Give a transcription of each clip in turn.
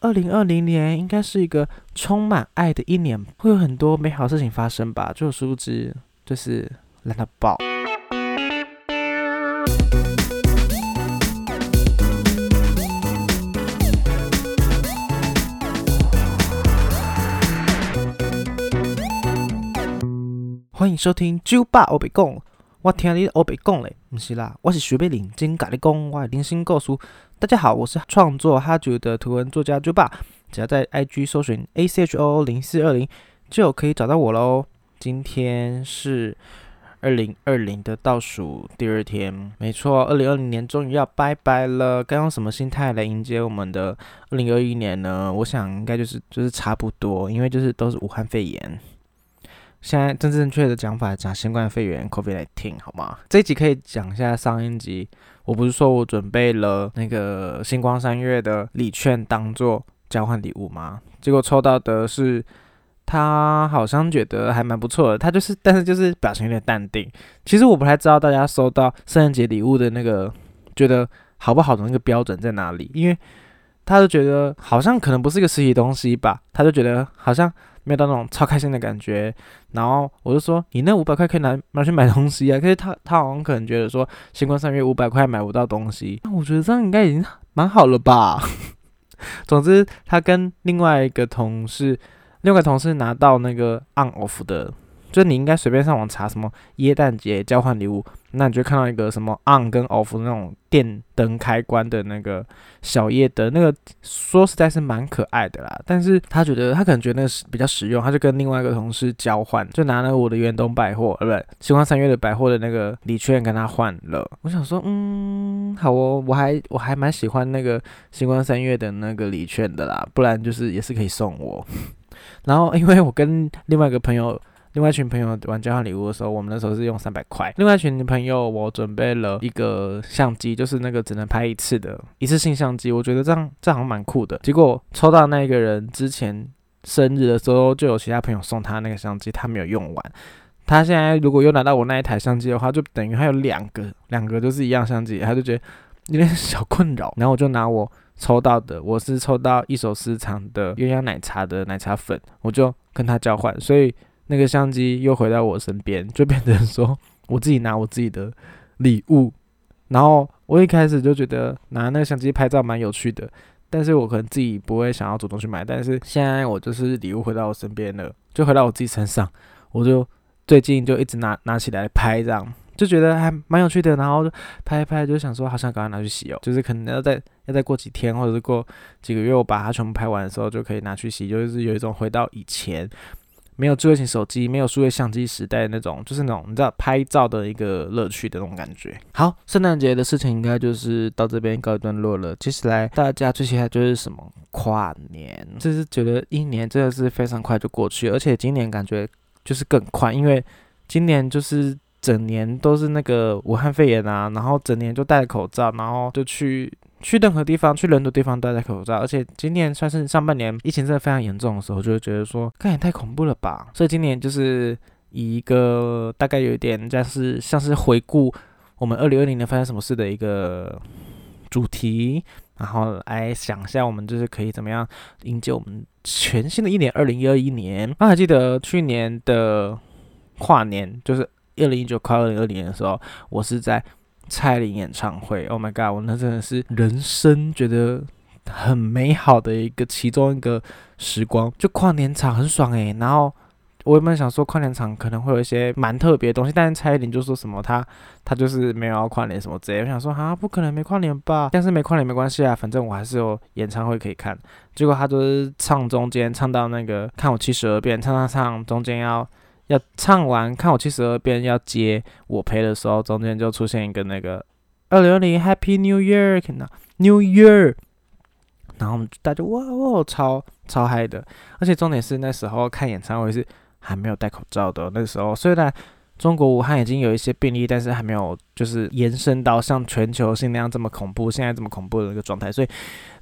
二零二零年应该是一个充满爱的一年，会有很多美好事情发生吧？就殊不知，就是烂到爆。欢迎收听酒吧欧北讲，我听你欧北讲嘞，不是啦，我是徐贝林，真甲你讲我的零星故事。大家好，我是创作哈九的图文作家酒吧，只要在 IG 搜寻 A C H O 零四二零，就可以找到我喽。今天是二零二零的倒数第二天，没错，二零二零年终于要拜拜了。该用什么心态来迎接我们的二零二一年呢？我想应该就是就是差不多，因为就是都是武汉肺炎。现在正正确的讲法讲新冠肺炎 COVID 来听好吗？这一集可以讲一下上一集。我不是说我准备了那个星光三月的礼券当做交换礼物吗？结果抽到的是他好像觉得还蛮不错的，他就是但是就是表情有点淡定。其实我不太知道大家收到圣诞节礼物的那个觉得好不好的那个标准在哪里，因为他就觉得好像可能不是一个实体东西吧，他就觉得好像。没有到那种超开心的感觉，然后我就说你那五百块可以拿拿去买东西啊。可是他他好像可能觉得说新冠三月五百块买不到东西，那我觉得这样应该已经蛮好了吧。总之，他跟另外一个同事，另外一个同事拿到那个 on off 的。就你应该随便上网查什么耶诞节交换礼物，那你就看到一个什么 on 跟 off 那种电灯开关的那个小夜灯，那个说实在是蛮可爱的啦。但是他觉得他可能觉得那是比较实用，他就跟另外一个同事交换，就拿了我的远东百货，呃，不对，星光三月的百货的那个礼券跟他换了。我想说，嗯，好哦，我还我还蛮喜欢那个星光三月的那个礼券的啦，不然就是也是可以送我。然后因为我跟另外一个朋友。另外一群朋友玩交换礼物的时候，我们那时候是用三百块。另外一群朋友，我准备了一个相机，就是那个只能拍一次的一次性相机。我觉得这样这样好像蛮酷的。结果抽到那个人之前生日的时候，就有其他朋友送他那个相机，他没有用完。他现在如果又拿到我那一台相机的话，就等于还有两个，两个都是一样相机，他就觉得有点小困扰。然后我就拿我抽到的，我是抽到一手私藏的鸳鸯奶茶的奶茶粉，我就跟他交换，所以。那个相机又回到我身边，就变成说我自己拿我自己的礼物。然后我一开始就觉得拿那个相机拍照蛮有趣的，但是我可能自己不会想要主动去买。但是现在我就是礼物回到我身边了，就回到我自己身上，我就最近就一直拿拿起来拍，这样就觉得还蛮有趣的。然后就拍一拍，就想说好像赶快拿去洗哦，就是可能要再要再过几天，或者是过几个月，我把它全部拍完的时候就可以拿去洗，就是有一种回到以前。没有智慧型手机，没有数位相机时代那种，就是那种你知道拍照的一个乐趣的那种感觉。好，圣诞节的事情应该就是到这边告一段落了。接下来大家最期待就是什么跨年，就是觉得一年真的是非常快就过去，而且今年感觉就是更快，因为今年就是整年都是那个武汉肺炎啊，然后整年就戴口罩，然后就去。去任何地方，去人多地方都戴口罩，而且今年算是上半年疫情真的非常严重的时候，就会觉得说，看也太恐怖了吧。所以今年就是以一个大概有一点像是像是回顾我们二零二零年发生什么事的一个主题，然后来想一下我们就是可以怎么样迎接我们全新的一年二零二一年。那还记得去年的跨年，就是二零一九跨二零二零年的时候，我是在。蔡琳演唱会，Oh my god！我那真的是人生觉得很美好的一个其中一个时光，就跨年场很爽诶。然后我原本想说跨年场可能会有一些蛮特别的东西，但是蔡依林就说什么他他就是没有要跨年什么之类。我想说啊，不可能没跨年吧？但是没跨年没关系啊，反正我还是有演唱会可以看。结果他就是唱中间唱到那个看我七十二变，唱唱唱中间要。要唱完，看我七十二变要接我陪的时候，中间就出现一个那个二零二零 Happy New Year，看到 New Year，然后我们大家哇哇超超嗨的，而且重点是那时候看演唱会是还没有戴口罩的，那时候虽然中国武汉已经有一些病例，但是还没有就是延伸到像全球性那样这么恐怖，现在这么恐怖的一个状态，所以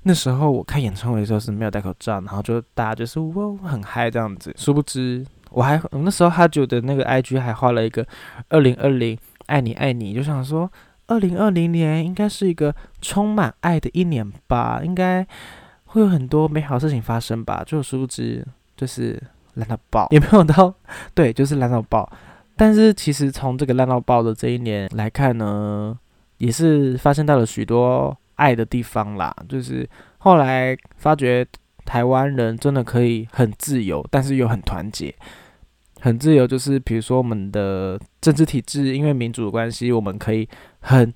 那时候我看演唱会的时候是没有戴口罩，然后就大家就是哇很嗨这样子，殊不知。我还那时候哈九的那个 IG 还画了一个二零二零爱你爱你，就想说二零二零年应该是一个充满爱的一年吧，应该会有很多美好事情发生吧？就殊不知就是烂到爆，也没有到对，就是烂到爆。但是其实从这个烂到爆的这一年来看呢，也是发生到了许多爱的地方啦。就是后来发觉台湾人真的可以很自由，但是又很团结。很自由，就是比如说我们的政治体制，因为民主的关系，我们可以很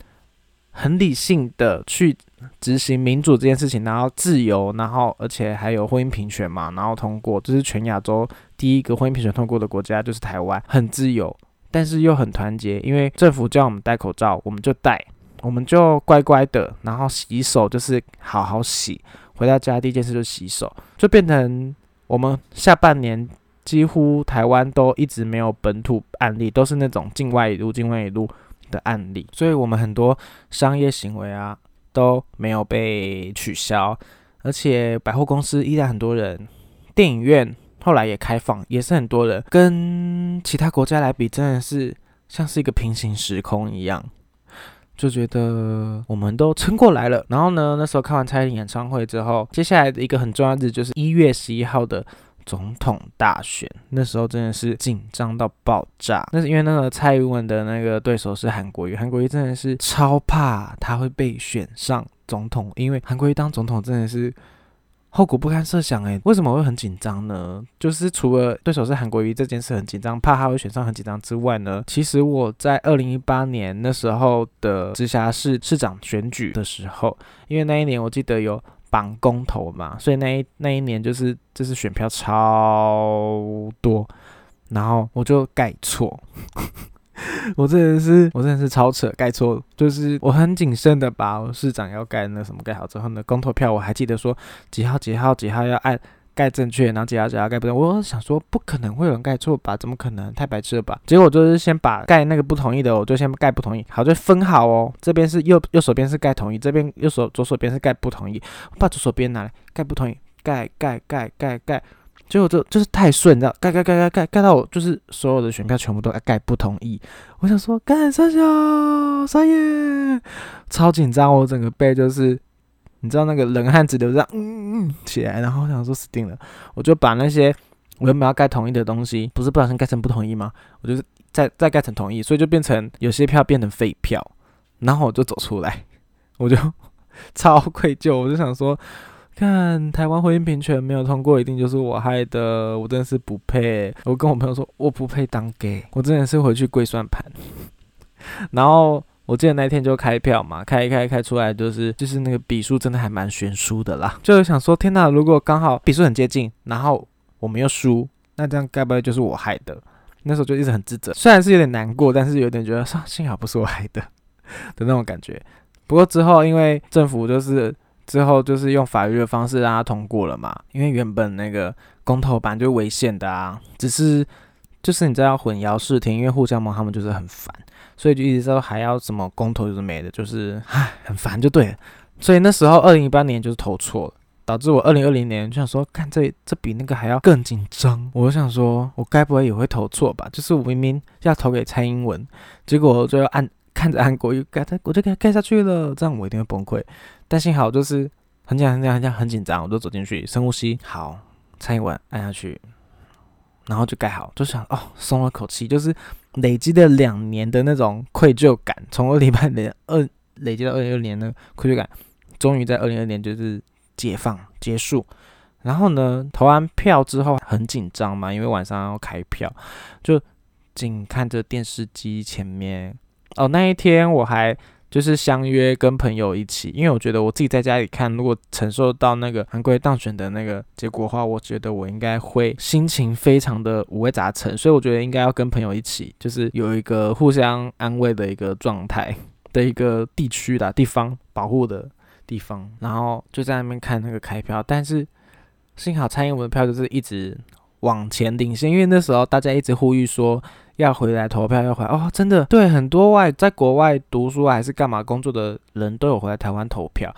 很理性的去执行民主这件事情，然后自由，然后而且还有婚姻平权嘛，然后通过，这是全亚洲第一个婚姻平权通过的国家，就是台湾，很自由，但是又很团结，因为政府叫我们戴口罩，我们就戴，我们就乖乖的，然后洗手就是好好洗，回到家第一件事就洗手，就变成我们下半年。几乎台湾都一直没有本土案例，都是那种境外一路、境外一路的案例，所以我们很多商业行为啊都没有被取消，而且百货公司依然很多人，电影院后来也开放，也是很多人，跟其他国家来比，真的是像是一个平行时空一样，就觉得我们都撑过来了。然后呢，那时候看完蔡依林演唱会之后，接下来的一个很重要的日子就是一月十一号的。总统大选那时候真的是紧张到爆炸，那是因为那个蔡英文的那个对手是韩国瑜，韩国瑜真的是超怕他会被选上总统，因为韩国瑜当总统真的是后果不堪设想诶，为什么会很紧张呢？就是除了对手是韩国瑜这件事很紧张，怕他会选上很紧张之外呢，其实我在二零一八年那时候的直辖市市长选举的时候，因为那一年我记得有。绑公投嘛，所以那一那一年就是就是选票超多，然后我就盖错，我真的是我真的是超扯，盖错就是我很谨慎的把市长要盖那什么盖好之后呢，公投票我还记得说几号几号几号要按。盖正确，然后几号几号盖不对，我想说不可能会有人盖错吧？怎么可能？太白痴了吧？结果就是先把盖那个不同意的，我就先盖不同意，好就分好哦。这边是右右手边是盖同意，这边右手左手边是盖不同意。我把左手边拿来盖不同意，盖盖盖盖盖，结果就就是太顺，你知道？盖盖盖盖盖盖到我就是所有的选票全部都盖不同意。我想说干三小三爷，超紧张，我整个背就是。你知道那个冷汗直流这样，嗯嗯起来，然后我想说死定了，我就把那些我原本要盖同意的东西，不是不小心盖成不同意吗？我就是再再盖成同意，所以就变成有些票变成废票，然后我就走出来，我就 超愧疚，我就想说，看台湾婚姻平权没有通过，一定就是我害的，我真的是不配。我跟我朋友说，我不配当 gay，我真的是回去跪算盘，然后。我记得那天就开票嘛，开一开开出来就是就是那个笔数真的还蛮悬殊的啦，就是想说天哪，如果刚好笔数很接近，然后我们又输，那这样该不会就是我害的？那时候就一直很自责，虽然是有点难过，但是有点觉得说 幸好不是我害的的那种感觉。不过之后因为政府就是之后就是用法律的方式让它通过了嘛，因为原本那个公投版就违宪的啊，只是就是你知道混淆视听，因为互相盟他们就是很烦。所以就一直说还要什么公投就是没的，就是唉 很烦就对了。所以那时候二零一八年就是投错了，导致我二零二零年就想说，看这这比那个还要更紧张。我想说，我该不会也会投错吧？就是我明明要投给蔡英文，结果最后按看着韩国又盖，我就给他盖下去了，这样我一定会崩溃。但幸好就是很紧张、很紧张、很紧张、很紧张，我就走进去深呼吸，好，蔡英文按下去。然后就盖好，就想哦，松了口气，就是累积了两年的那种愧疚感，从二零八年二累积到二零二年的愧疚感，终于在二零二年就是解放结束。然后呢，投完票之后很紧张嘛，因为晚上要开票，就紧看着电视机前面。哦，那一天我还。就是相约跟朋友一起，因为我觉得我自己在家里看，如果承受到那个韩国当选的那个结果的话，我觉得我应该会心情非常的五味杂陈，所以我觉得应该要跟朋友一起，就是有一个互相安慰的一个状态的一个地区的地方保护的地方，然后就在那边看那个开票，但是幸好蔡英文的票就是一直往前领先，因为那时候大家一直呼吁说。要回来投票，要回来哦！真的，对很多外在国外读书还是干嘛工作的人都有回来台湾投票，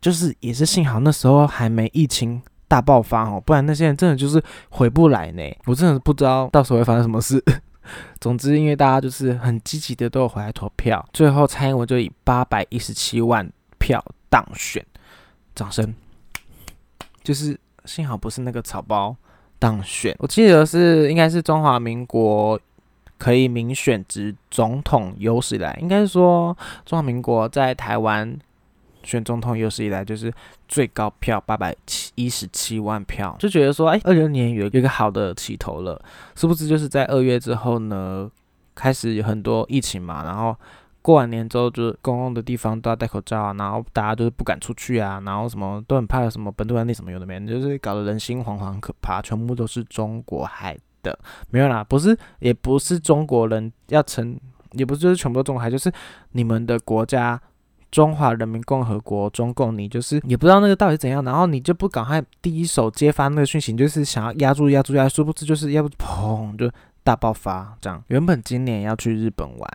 就是也是幸好那时候还没疫情大爆发哦，不然那些人真的就是回不来呢。我真的不知道到时候会发生什么事。总之，因为大家就是很积极的都有回来投票，最后蔡英文就以八百一十七万票当选，掌声。就是幸好不是那个草包当选。我记得是应该是中华民国可以民选执总统有史以来，应该是说中华民国在台湾选总统有史以来就是最高票八百七一十七万票，就觉得说，哎，二零年有一个好的起头了，是不是就是在二月之后呢，开始有很多疫情嘛，然后。过完年之后，就是公共的地方都要戴口罩啊，然后大家就是不敢出去啊，然后什么都很怕什么本土案例什么有的没，就是搞得人心惶惶，可怕。全部都是中国害的，没有啦，不是，也不是中国人要成，也不是就是全部都中国害，就是你们的国家中华人民共和国中共，你就是也不知道那个到底怎样，然后你就不赶快第一手揭发那个讯息，就是想要压住压住压，殊不知就是要不砰就。大爆发，这样。原本今年要去日本玩，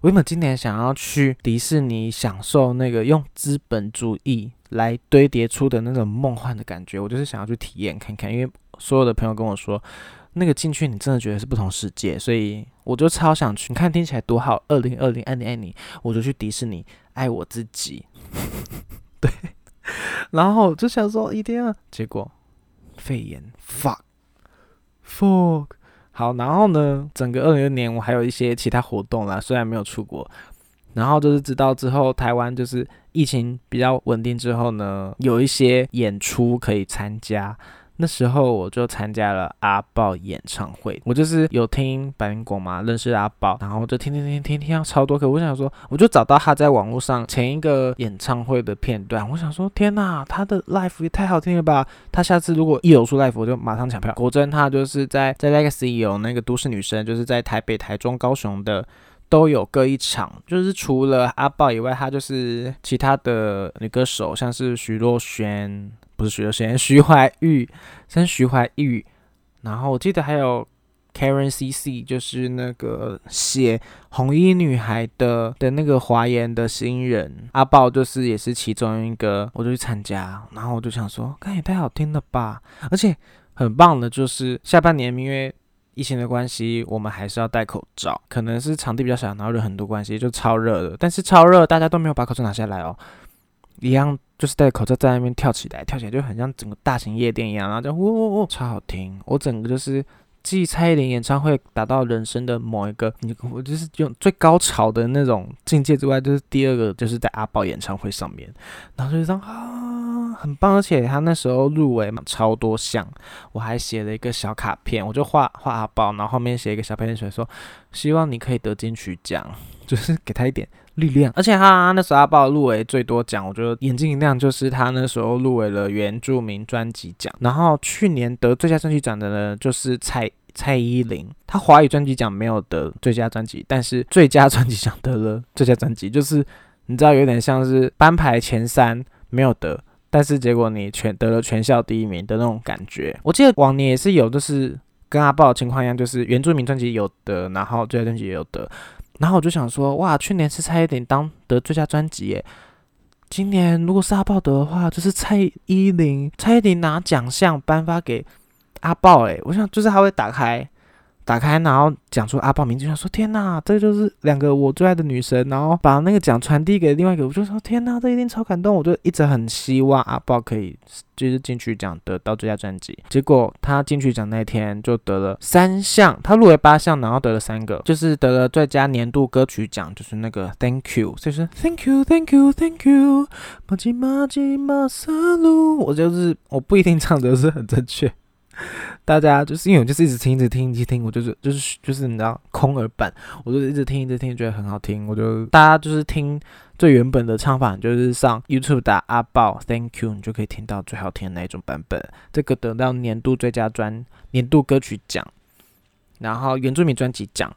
我原本今年想要去迪士尼享受那个用资本主义来堆叠出的那种梦幻的感觉，我就是想要去体验看看。因为所有的朋友跟我说，那个进去你真的觉得是不同世界，所以我就超想去。你看听起来多好，二零二零爱你爱你，我就去迪士尼爱我自己。对，然后就想说一定要，结果肺炎，fuck，fuck。好，然后呢，整个二零二年我还有一些其他活动啦，虽然没有出国，然后就是直到之后台湾就是疫情比较稳定之后呢，有一些演出可以参加。那时候我就参加了阿豹演唱会，我就是有听百灵果嘛，认识阿豹，然后就听听听听听到超多歌。我想说，我就找到他在网络上前一个演唱会的片段，我想说，天呐，他的 live 也太好听了吧！他下次如果一有出 live，我就马上抢票。果真，他就是在在 Legacy 有那个都市女生，就是在台北、台中、高雄的都有各一场。就是除了阿豹以外，他就是其他的女歌手，像是徐若瑄。不是徐若瑄，徐怀钰，跟徐怀钰，然后我记得还有 Karen CC，就是那个写《红衣女孩》的的那个华研的新人阿豹，就是也是其中一个，我就去参加，然后我就想说，看也太好听了吧，而且很棒的，就是下半年因为疫情的关系，我们还是要戴口罩，可能是场地比较小，然后人很多关系，就超热的，但是超热，大家都没有把口罩拿下来哦。一样就是戴口罩在那边跳起来，跳起来就很像整个大型夜店一样，然后就呜呜呜，超好听。我整个就是继蔡依林演唱会达到人生的某一个，你我就是用最高潮的那种境界之外，就是第二个就是在阿宝演唱会上面，然后就这样啊，很棒。而且他那时候入围嘛，超多项，我还写了一个小卡片，我就画画阿宝，然后后面写一个小片水说，希望你可以得金曲奖，就是给他一点。力量，而且他那时候阿豹入围最多奖，我觉得眼睛一亮，就是他那时候入围了原住民专辑奖。然后去年得最佳专辑奖的呢，就是蔡蔡依林，他华语专辑奖没有得最佳专辑，但是最佳专辑奖得了最佳专辑，就是你知道有点像是班排前三没有得，但是结果你全得了全校第一名的那种感觉。我记得往年也是有，就是跟阿豹的情况一样，就是原住民专辑有得，然后最佳专辑也有得。然后我就想说，哇，去年是蔡依林当得最佳专辑耶，今年如果是阿豹得的话，就是蔡依林，蔡依林拿奖项颁发给阿豹，诶，我想就是他会打开。打开，然后讲出阿豹名字，想说天哪，这就是两个我最爱的女神，然后把那个奖传递给另外一个，我就说天哪，这一定超感动，我就一直很希望阿豹可以就是金曲奖得到最佳专辑。结果他金曲奖那天就得了三项，他入围八项，然后得了三个，就是得了最佳年度歌曲奖，就是那个 Thank You，就是 Thank You，Thank You，Thank You，马吉马吉马萨鲁，我就是我不一定唱的是很正确。大家就是因为我就是一直听，一直听，一直听，我就是就是就是你知道空耳版，我就一直听，一直听，觉得很好听。我就大家就是听最原本的唱法，就是上 YouTube 打阿豹 Thank You，你就可以听到最好听的那一种版本。这个得到年度最佳专年度歌曲奖，然后原住民专辑奖，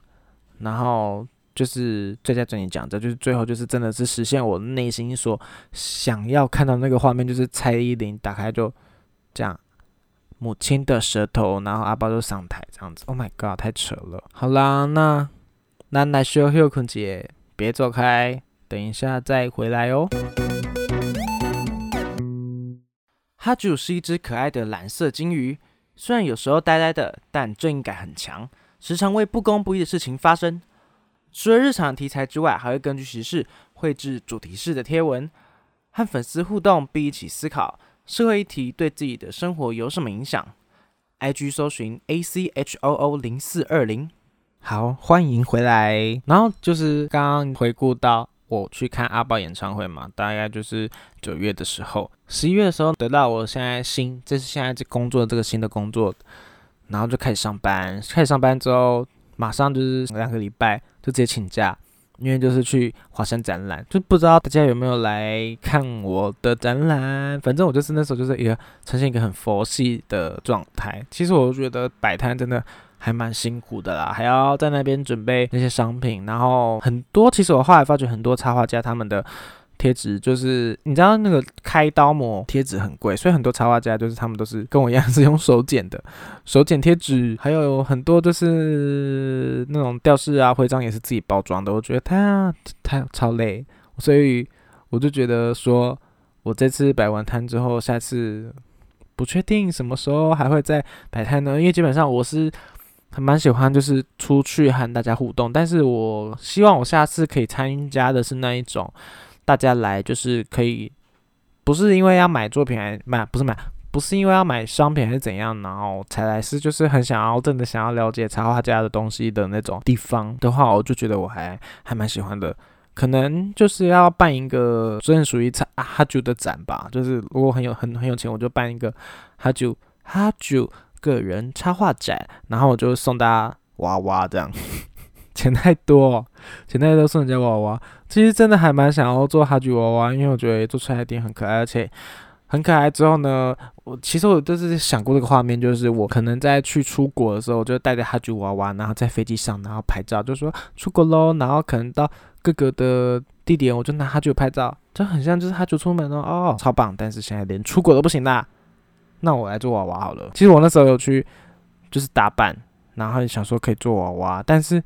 然后就是最佳专辑奖，这就是最后就是真的是实现我内心所想要看到那个画面，就是蔡依林打开就这样。母亲的舌头，然后阿宝就上台这样子。Oh my god，太扯了。好啦，那那来休休坤姐，别走开，等一下再回来哦。哈主是一只可爱的蓝色金鱼，虽然有时候呆呆的，但正义感很强，时常为不公不义的事情发声。除了日常题材之外，还会根据时事绘制主题式的贴文，和粉丝互动，并一起思考。社会议题对自己的生活有什么影响？IG 搜寻 A C H O O 零四二零。好，欢迎回来。然后就是刚刚回顾到我去看阿宝演唱会嘛，大概就是九月的时候，十一月的时候得到我现在新，这是现在这工作这个新的工作，然后就开始上班。开始上班之后，马上就是两个礼拜就直接请假。因为就是去华山展览，就不知道大家有没有来看我的展览。反正我就是那时候就是一个呈现一个很佛系的状态。其实我觉得摆摊真的还蛮辛苦的啦，还要在那边准备那些商品，然后很多。其实我后来发觉很多插画家他们的。贴纸就是你知道那个开刀膜贴纸很贵，所以很多插画家就是他们都是跟我一样是用手剪的，手剪贴纸，还有很多就是那种吊饰啊、徽章也是自己包装的。我觉得太太超累，所以我就觉得说，我这次摆完摊之后，下次不确定什么时候还会再摆摊呢，因为基本上我是还蛮喜欢就是出去和大家互动，但是我希望我下次可以参加的是那一种。大家来就是可以，不是因为要买作品还买，不是买，不是因为要买商品还是怎样，然后才来，是就是很想要真的想要了解插画家的东西的那种地方的话，我就觉得我还还蛮喜欢的。可能就是要办一个专属于插哈九的展吧，就是如果很有很很有钱，我就办一个哈九哈九个人插画展，然后我就送大家娃娃这样。钱太多，钱太多送人家娃娃。其实真的还蛮想要做哈吉娃娃，因为我觉得做出来一定很可爱，而且很可爱。之后呢，我其实我都是想过这个画面，就是我可能在去出国的时候，我就带着哈吉娃娃，然后在飞机上，然后拍照，就说出国喽。然后可能到各个的地点，我就拿哈吉拍照，就很像就是哈吉出门哦，哦，超棒。但是现在连出国都不行啦，那我来做娃娃好了。其实我那时候有去就是打扮，然后想说可以做娃娃，但是。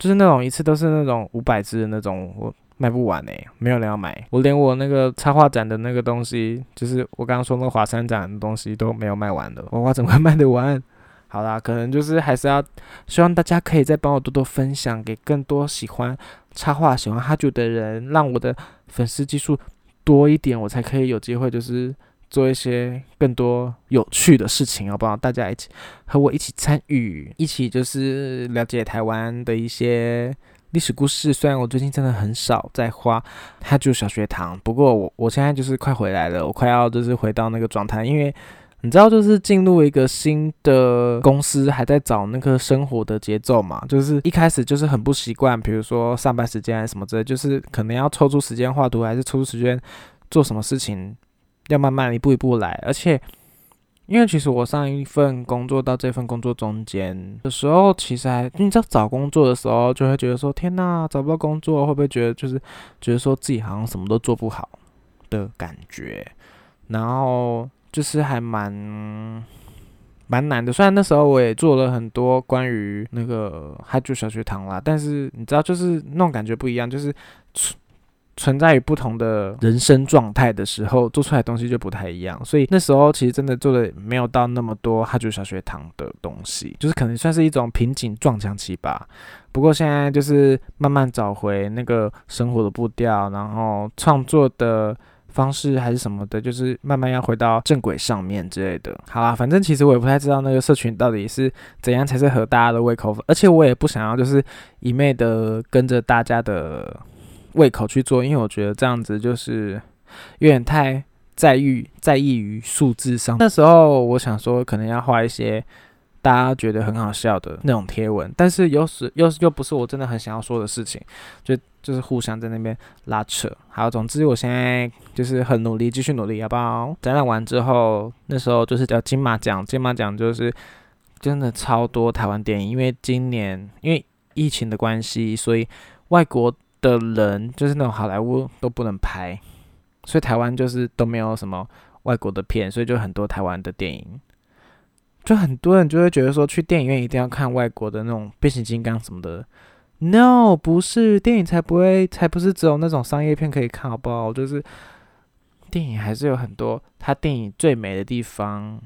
就是那种一次都是那种五百只的那种，我卖不完哎，没有人要买。我连我那个插画展的那个东西，就是我刚刚说那个华山展的东西都没有卖完的，娃娃怎么会卖得完？好啦，可能就是还是要希望大家可以再帮我多多分享给更多喜欢插画、喜欢哈九的人，让我的粉丝基数多一点，我才可以有机会就是。做一些更多有趣的事情，好不好？大家一起和我一起参与，一起就是了解台湾的一些历史故事。虽然我最近真的很少在花，他就小学堂。不过我我现在就是快回来了，我快要就是回到那个状态，因为你知道，就是进入一个新的公司，还在找那个生活的节奏嘛。就是一开始就是很不习惯，比如说上班时间什么之类，就是可能要抽出时间画图，还是抽出时间做什么事情。要慢慢一步一步来，而且，因为其实我上一份工作到这份工作中间的时候，其实还你知道找工作的时候，就会觉得说天哪，找不到工作，会不会觉得就是觉得说自己好像什么都做不好的感觉，然后就是还蛮蛮难的。虽然那时候我也做了很多关于那个海珠小学堂啦，但是你知道，就是那种感觉不一样，就是。存在于不同的人生状态的时候，做出来东西就不太一样。所以那时候其实真的做的没有到那么多哈就小学堂的东西，就是可能算是一种瓶颈撞墙期吧。不过现在就是慢慢找回那个生活的步调，然后创作的方式还是什么的，就是慢慢要回到正轨上面之类的。好啦，反正其实我也不太知道那个社群到底是怎样才是合大家的胃口，而且我也不想要就是一昧的跟着大家的。胃口去做，因为我觉得这样子就是有点太在意在意于数字上。那时候我想说，可能要画一些大家觉得很好笑的那种贴文，但是又是又又不是我真的很想要说的事情，就就是互相在那边拉扯。好，总之我现在就是很努力，继续努力，好不好？展览完之后，那时候就是叫金马奖，金马奖就是真的超多台湾电影，因为今年因为疫情的关系，所以外国。的人就是那种好莱坞都不能拍，所以台湾就是都没有什么外国的片，所以就很多台湾的电影，就很多人就会觉得说去电影院一定要看外国的那种变形金刚什么的。No，不是电影才不会，才不是只有那种商业片可以看，好不好？就是电影还是有很多它电影最美的地方。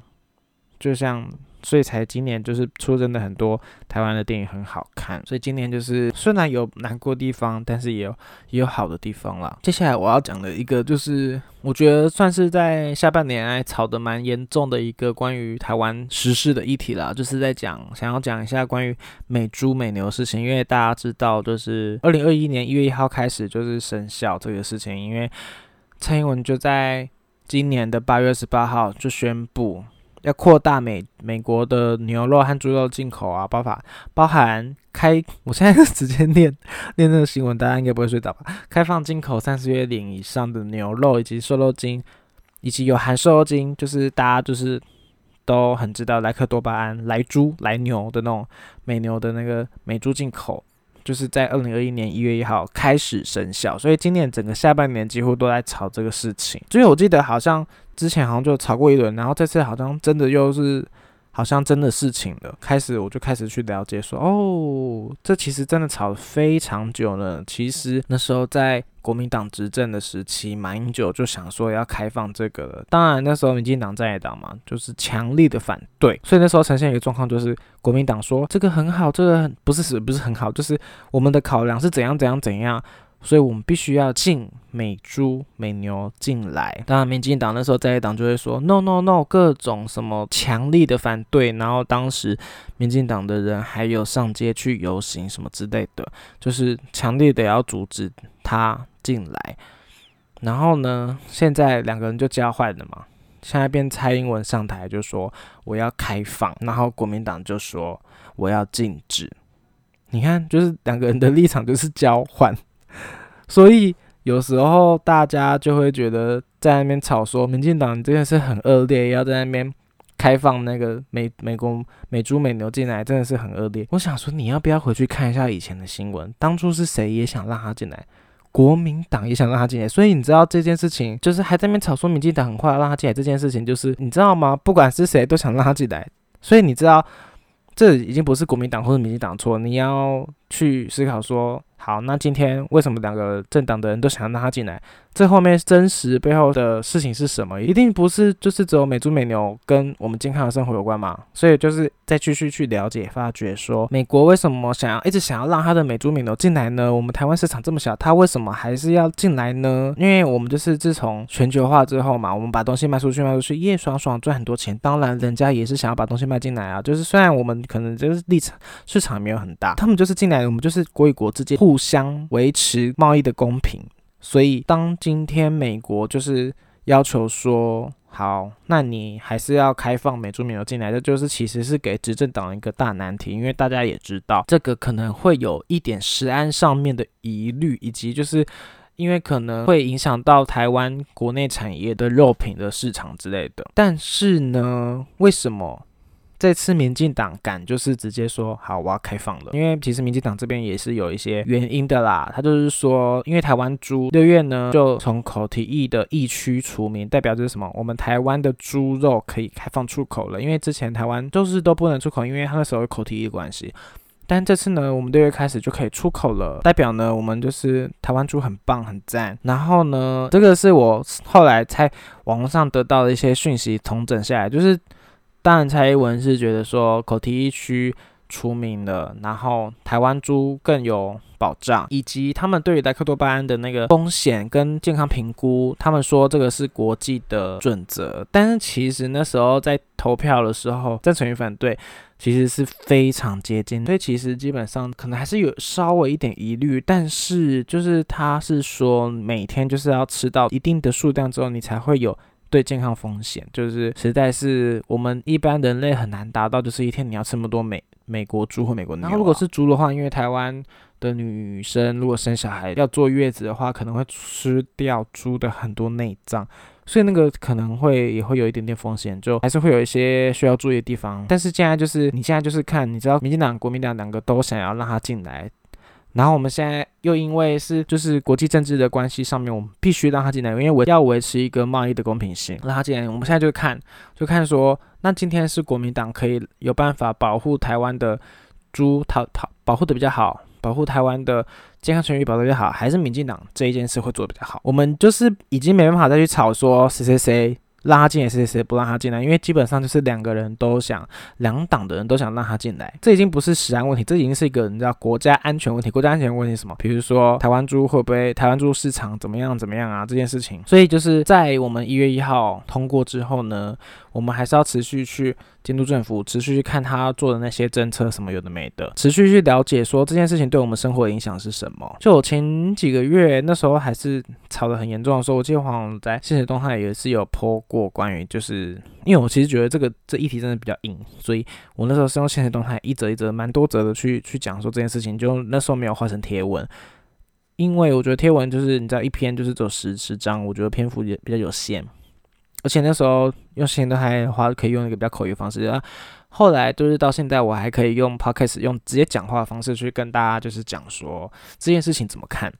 就像。所以才今年就是出真的很多台湾的电影很好看，所以今年就是虽然有难过地方，但是也有也有好的地方啦。接下来我要讲的一个就是我觉得算是在下半年来吵得蛮严重的一个关于台湾时事的议题啦，就是在讲想要讲一下关于美猪美牛的事情，因为大家知道就是二零二一年一月一号开始就是生效这个事情，因为蔡英文就在今年的八月二十八号就宣布。要扩大美美国的牛肉和猪肉进口啊，包法包含开，我现在 直接念念那个新闻，大家应该不会睡着吧？开放进口三十月龄以上的牛肉以及瘦肉精，以及有含瘦肉精，就是大家就是都很知道莱克多巴胺来猪来牛的那种美牛的那个美猪进口。就是在二零二一年一月一号开始生效，所以今年整个下半年几乎都在炒这个事情。所以我记得好像之前好像就炒过一轮，然后这次好像真的又是。好像真的事情了，开始我就开始去了解，说哦，这其实真的吵非常久了。其实那时候在国民党执政的时期，马英九就想说要开放这个了。当然那时候民进党在野党嘛，就是强力的反对，所以那时候呈现一个状况，就是国民党说这个很好，这个不是是不是很好，就是我们的考量是怎样怎样怎样。所以我们必须要进美猪美牛进来。当然，民进党那时候在野党就会说 “no no no”，各种什么强力的反对。然后当时民进党的人还有上街去游行什么之类的，就是强烈的要阻止他进来。然后呢，现在两个人就交换了嘛。现在变蔡英文上台就说我要开放，然后国民党就说我要禁止。你看，就是两个人的立场就是交换。所以有时候大家就会觉得在那边吵说，民进党这件事很恶劣，要在那边开放那个美美国美猪美牛进来，真的是很恶劣。我想说，你要不要回去看一下以前的新闻？当初是谁也想让他进来？国民党也想让他进来。所以你知道这件事情，就是还在那边吵说民进党很坏，让他进来这件事情，就是你知道吗？不管是谁都想让他进来。所以你知道，这已经不是国民党或者民进党错，你要去思考说。好，那今天为什么两个政党的人都想让他进来？这后面真实背后的事情是什么？一定不是就是只有美猪美牛跟我们健康的生活有关嘛？所以就是再继续去了解，发觉说美国为什么想要一直想要让他的美猪美牛进来呢？我们台湾市场这么小，他为什么还是要进来呢？因为我们就是自从全球化之后嘛，我们把东西卖出去卖出去，耶爽爽赚很多钱。当然，人家也是想要把东西卖进来啊。就是虽然我们可能就是立场市场没有很大，他们就是进来，我们就是国与国之间互互相维持贸易的公平。所以，当今天美国就是要求说好，那你还是要开放美猪美牛进来，这就是其实是给执政党一个大难题，因为大家也知道这个可能会有一点食安上面的疑虑，以及就是因为可能会影响到台湾国内产业的肉品的市场之类的。但是呢，为什么？这次民进党敢就是直接说好，我要开放了，因为其实民进党这边也是有一些原因的啦。他就是说，因为台湾猪六月呢就从口蹄疫的疫区除名，代表就是什么？我们台湾的猪肉可以开放出口了。因为之前台湾都是都不能出口，因为他那时候有口蹄疫关系。但这次呢，我们六月开始就可以出口了，代表呢我们就是台湾猪很棒很赞。然后呢，这个是我后来在网络上得到的一些讯息，重整下来就是。当然，蔡英文是觉得说口蹄疫区出名了，然后台湾猪更有保障，以及他们对于莱克多巴胺的那个风险跟健康评估，他们说这个是国际的准则。但是其实那时候在投票的时候，赞成与反对其实是非常接近，所以其实基本上可能还是有稍微一点疑虑。但是就是他是说每天就是要吃到一定的数量之后，你才会有。对健康风险，就是实在是我们一般人类很难达到，就是一天你要吃那么多美美国猪或美国牛。然后如果是猪的话，因为台湾的女生如果生小孩要坐月子的话，可能会吃掉猪的很多内脏，所以那个可能会也会有一点点风险，就还是会有一些需要注意的地方。但是现在就是你现在就是看，你知道民进党、国民党两个都想要让他进来。然后我们现在又因为是就是国际政治的关系上面，我们必须让他进来，因为我要维持一个贸易的公平性，让他进来。我们现在就看，就看说，那今天是国民党可以有办法保护台湾的猪，逃逃保护的比较好，保护台湾的健康权益保的比较好，还是民进党这一件事会做的比较好？我们就是已经没办法再去吵说谁谁谁让他进来，谁谁谁不让他进来，因为基本上就是两个人都想，两党的人都想让他进来，这已经不是食安问题，这已经是一个你知道国家安全问题。国家安全问题是什么？比如说台湾猪会不会台湾猪市场怎么样怎么样啊？这件事情，所以就是在我们一月一号通过之后呢，我们还是要持续去监督政府，持续去看他做的那些政策什么有的没的，持续去了解说这件事情对我们生活的影响是什么。就我前几个月那时候还是吵得很严重的时候，我记得黄总在现实动态也是有 po 过关于，就是因为我其实觉得这个这议题真的比较硬，所以我那时候是用现实动态一折一折蛮多折的去去讲说这件事情，就那时候没有画成贴文，因为我觉得贴文就是你知道一篇就是只有十十张，我觉得篇幅也比较有限，而且那时候用现实动态的话可以用一个比较口语方式啊。后来就是到现在，我还可以用 podcast 用直接讲话的方式去跟大家就是讲说这件事情怎么看。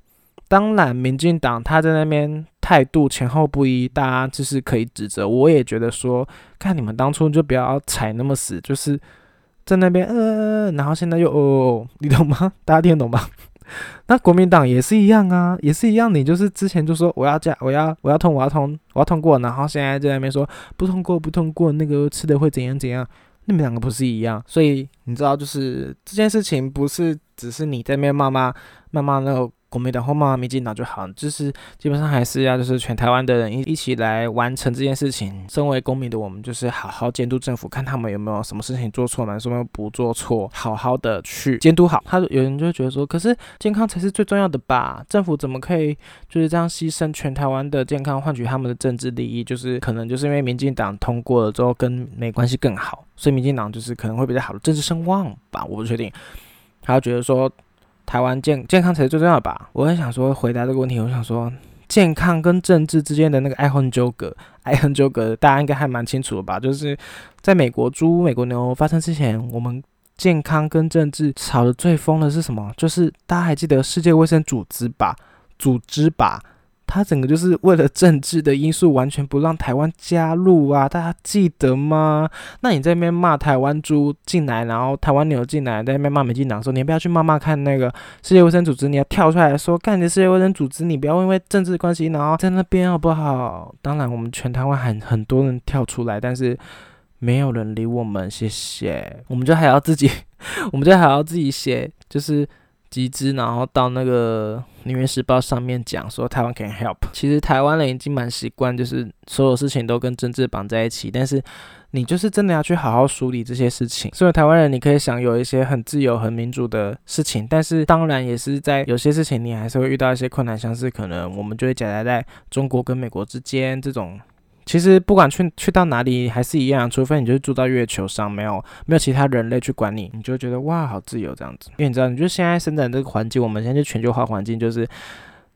当然，民进党他在那边态度前后不一，大家就是可以指责。我也觉得说，看你们当初就不要踩那么死，就是在那边呃，然后现在又哦，你懂吗？大家听得懂吗？那国民党也是一样啊，也是一样。你就是之前就说我要加，我要我要通，我要通，我要通过，然后现在在那边说不通过，不通过，那个吃的会怎样怎样。你们两个不是一样，所以你知道，就是这件事情不是只是你在那边骂骂骂骂那个。国民党或骂民进党就好，就是基本上还是要就是全台湾的人一一起来完成这件事情。身为公民的我们，就是好好监督政府，看他们有没有什么事情做错了，什么不做错，好好的去监督好。他有人就会觉得说，可是健康才是最重要的吧？政府怎么可以就是这样牺牲全台湾的健康，换取他们的政治利益？就是可能就是因为民进党通过了之后跟美关系更好，所以民进党就是可能会比较好的政治声望吧？我不确定。他觉得说。台湾健健康才是最重要的吧？我很想说回答这个问题。我想说，健康跟政治之间的那个爱恨纠葛，爱恨纠葛，大家应该还蛮清楚的吧？就是在美国猪、美国牛发生之前，我们健康跟政治吵得最疯的是什么？就是大家还记得世界卫生组织吧？组织吧？他整个就是为了政治的因素，完全不让台湾加入啊！大家记得吗？那你在那边骂台湾猪进来，然后台湾牛进来，在那边骂民进党，说你不要去骂骂看那个世界卫生组织，你要跳出来说，干你的世界卫生组织，你不要因为政治关系，然后在那边好不好？当然，我们全台湾很很多人跳出来，但是没有人理我们，谢谢。我们就还要自己，我们就还要自己写，就是。集资，然后到那个《纽约时报》上面讲说台湾 can help。其实台湾人已经蛮习惯，就是所有事情都跟政治绑在一起。但是你就是真的要去好好梳理这些事情。所以台湾人你可以享有一些很自由、很民主的事情，但是当然也是在有些事情你还是会遇到一些困难，像是可能我们就会夹杂在中国跟美国之间这种。其实不管去去到哪里还是一样，除非你就是住到月球上，没有没有其他人类去管你，你就觉得哇好自由这样子。因为你知道，你就现在生长这个环境，我们现在就全球化环境，就是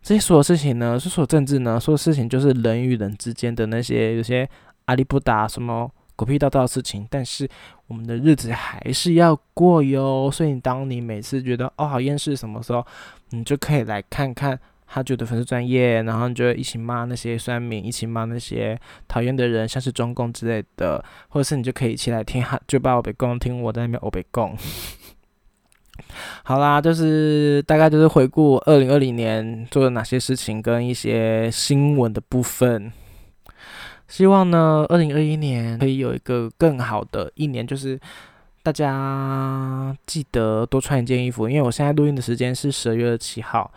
这些所有事情呢，是所有政治呢，所有事情就是人与人之间的那些有些阿里不达什么狗屁叨叨的事情，但是我们的日子还是要过哟。所以当你每次觉得哦好厌世什么时候，你就可以来看看。他觉得粉丝专业，然后你就一起骂那些酸民，一起骂那些讨厌的人，像是中共之类的，或者是你就可以一起来听哈，就把我被供听我在那边我被供。好啦，就是大概就是回顾二零二零年做了哪些事情跟一些新闻的部分。希望呢，二零二一年可以有一个更好的一年，就是大家记得多穿一件衣服，因为我现在录音的时间是十二月二七号。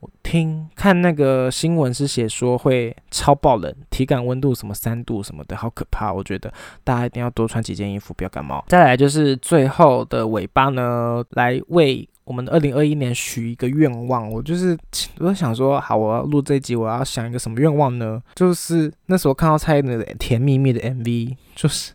我听看那个新闻是写说会超爆冷，体感温度什么三度什么的，好可怕！我觉得大家一定要多穿几件衣服，不要感冒。再来就是最后的尾巴呢，来为我们的二零二一年许一个愿望。我就是我在想说，好，我要录这一集，我要想一个什么愿望呢？就是那时候看到蔡依林的《甜蜜蜜》的 MV，就是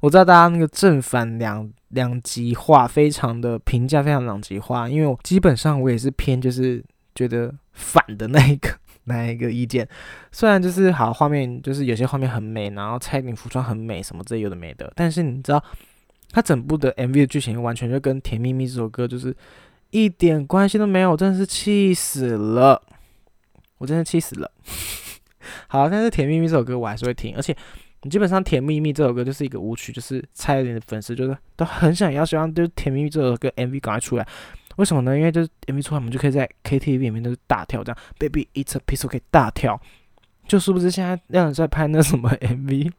我知道大家那个正反两两极化，非常的评价非常两极化，因为我基本上我也是偏就是。觉得反的那一个 那一个意见，虽然就是好画面，就是有些画面很美，然后蔡依林服装很美，什么这有的没的，但是你知道，它整部的 MV 的剧情完全就跟《甜蜜蜜》这首歌就是一点关系都没有，真的是气死了，我真的气死了。好，但是《甜蜜蜜》这首歌我还是会听，而且你基本上《甜蜜蜜》这首歌就是一个舞曲，就是蔡依林的粉丝就是都很想要，希望就是《甜蜜蜜》这首歌 MV 赶快出来。为什么呢？因为就是 MV 出来，我们就可以在 KTV 里面都是大跳，这样 Baby It's a Piece 可以大跳。就是不是现在亮很帅拍那什么 MV？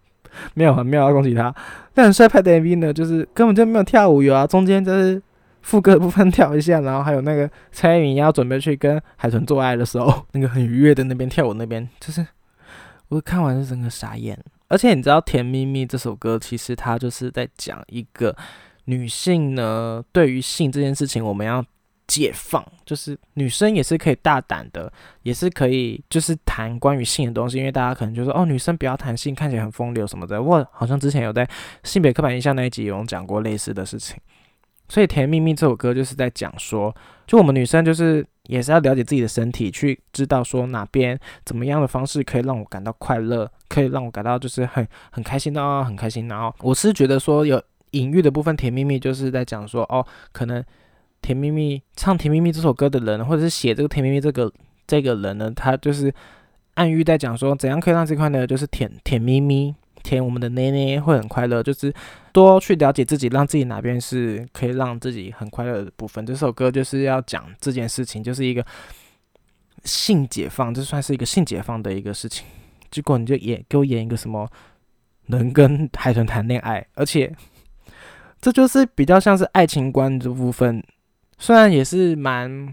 没有啊，没有啊恭喜他。亮很帅拍的 MV 呢，就是根本就没有跳舞，有啊，中间就是副歌部分跳一下，然后还有那个蔡依林要准备去跟海豚做爱的时候，那个很愉悦的那边跳舞那边，就是我看完是整个傻眼。而且你知道《甜蜜蜜》这首歌，其实它就是在讲一个女性呢，对于性这件事情，我们要。解放就是女生也是可以大胆的，也是可以就是谈关于性的东西，因为大家可能就说哦，女生不要谈性，看起来很风流什么的。我好像之前有在性别刻板印象那一集有讲过类似的事情，所以《甜蜜蜜》这首歌就是在讲说，就我们女生就是也是要了解自己的身体，去知道说哪边怎么样的方式可以让我感到快乐，可以让我感到就是很很开心的，很开心。然后我是觉得说有隐喻的部分，《甜蜜蜜》就是在讲说哦，可能。甜蜜蜜唱《甜蜜蜜》这首歌的人，或者是写这个《甜蜜蜜》这个这个人呢，他就是暗喻在讲说，怎样可以让这块呢，就是甜甜蜜蜜，甜我们的奶奶会很快乐，就是多去了解自己，让自己哪边是可以让自己很快乐的部分。这首歌就是要讲这件事情，就是一个性解放，这算是一个性解放的一个事情。结果你就演给我演一个什么能跟海豚谈恋爱，而且这就是比较像是爱情观这部分。虽然也是蛮，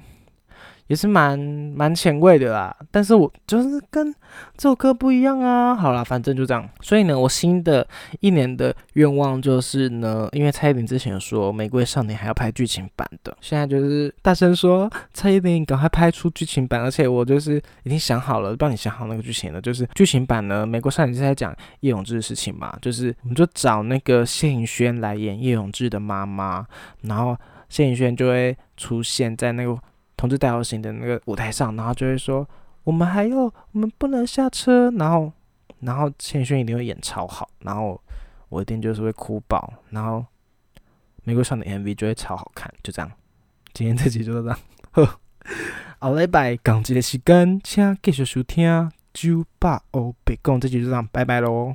也是蛮蛮前卫的啦，但是我就是跟这首歌不一样啊。好了，反正就这样。所以呢，我新的一年的愿望就是呢，因为蔡依林之前说《玫瑰少年》还要拍剧情版的，现在就是大声说蔡依林赶快拍出剧情版，而且我就是已经想好了，帮你想好那个剧情了，就是剧情版呢，《玫瑰少年》是在讲叶永志的事情嘛，就是我们就找那个谢颖轩来演叶永志的妈妈，然后。谢颖轩就会出现在那个同志代表型的那个舞台上，然后就会说：“我们还有，我们不能下车。”然后，然后千轩一定会演超好，然后我一定就是会哭爆，然后玫瑰上的 MV 就会超好看，就这样。今天这集就这样。呵，好礼拜港剧的时间，请继续收听九八欧北讲，这集就这样，拜拜喽。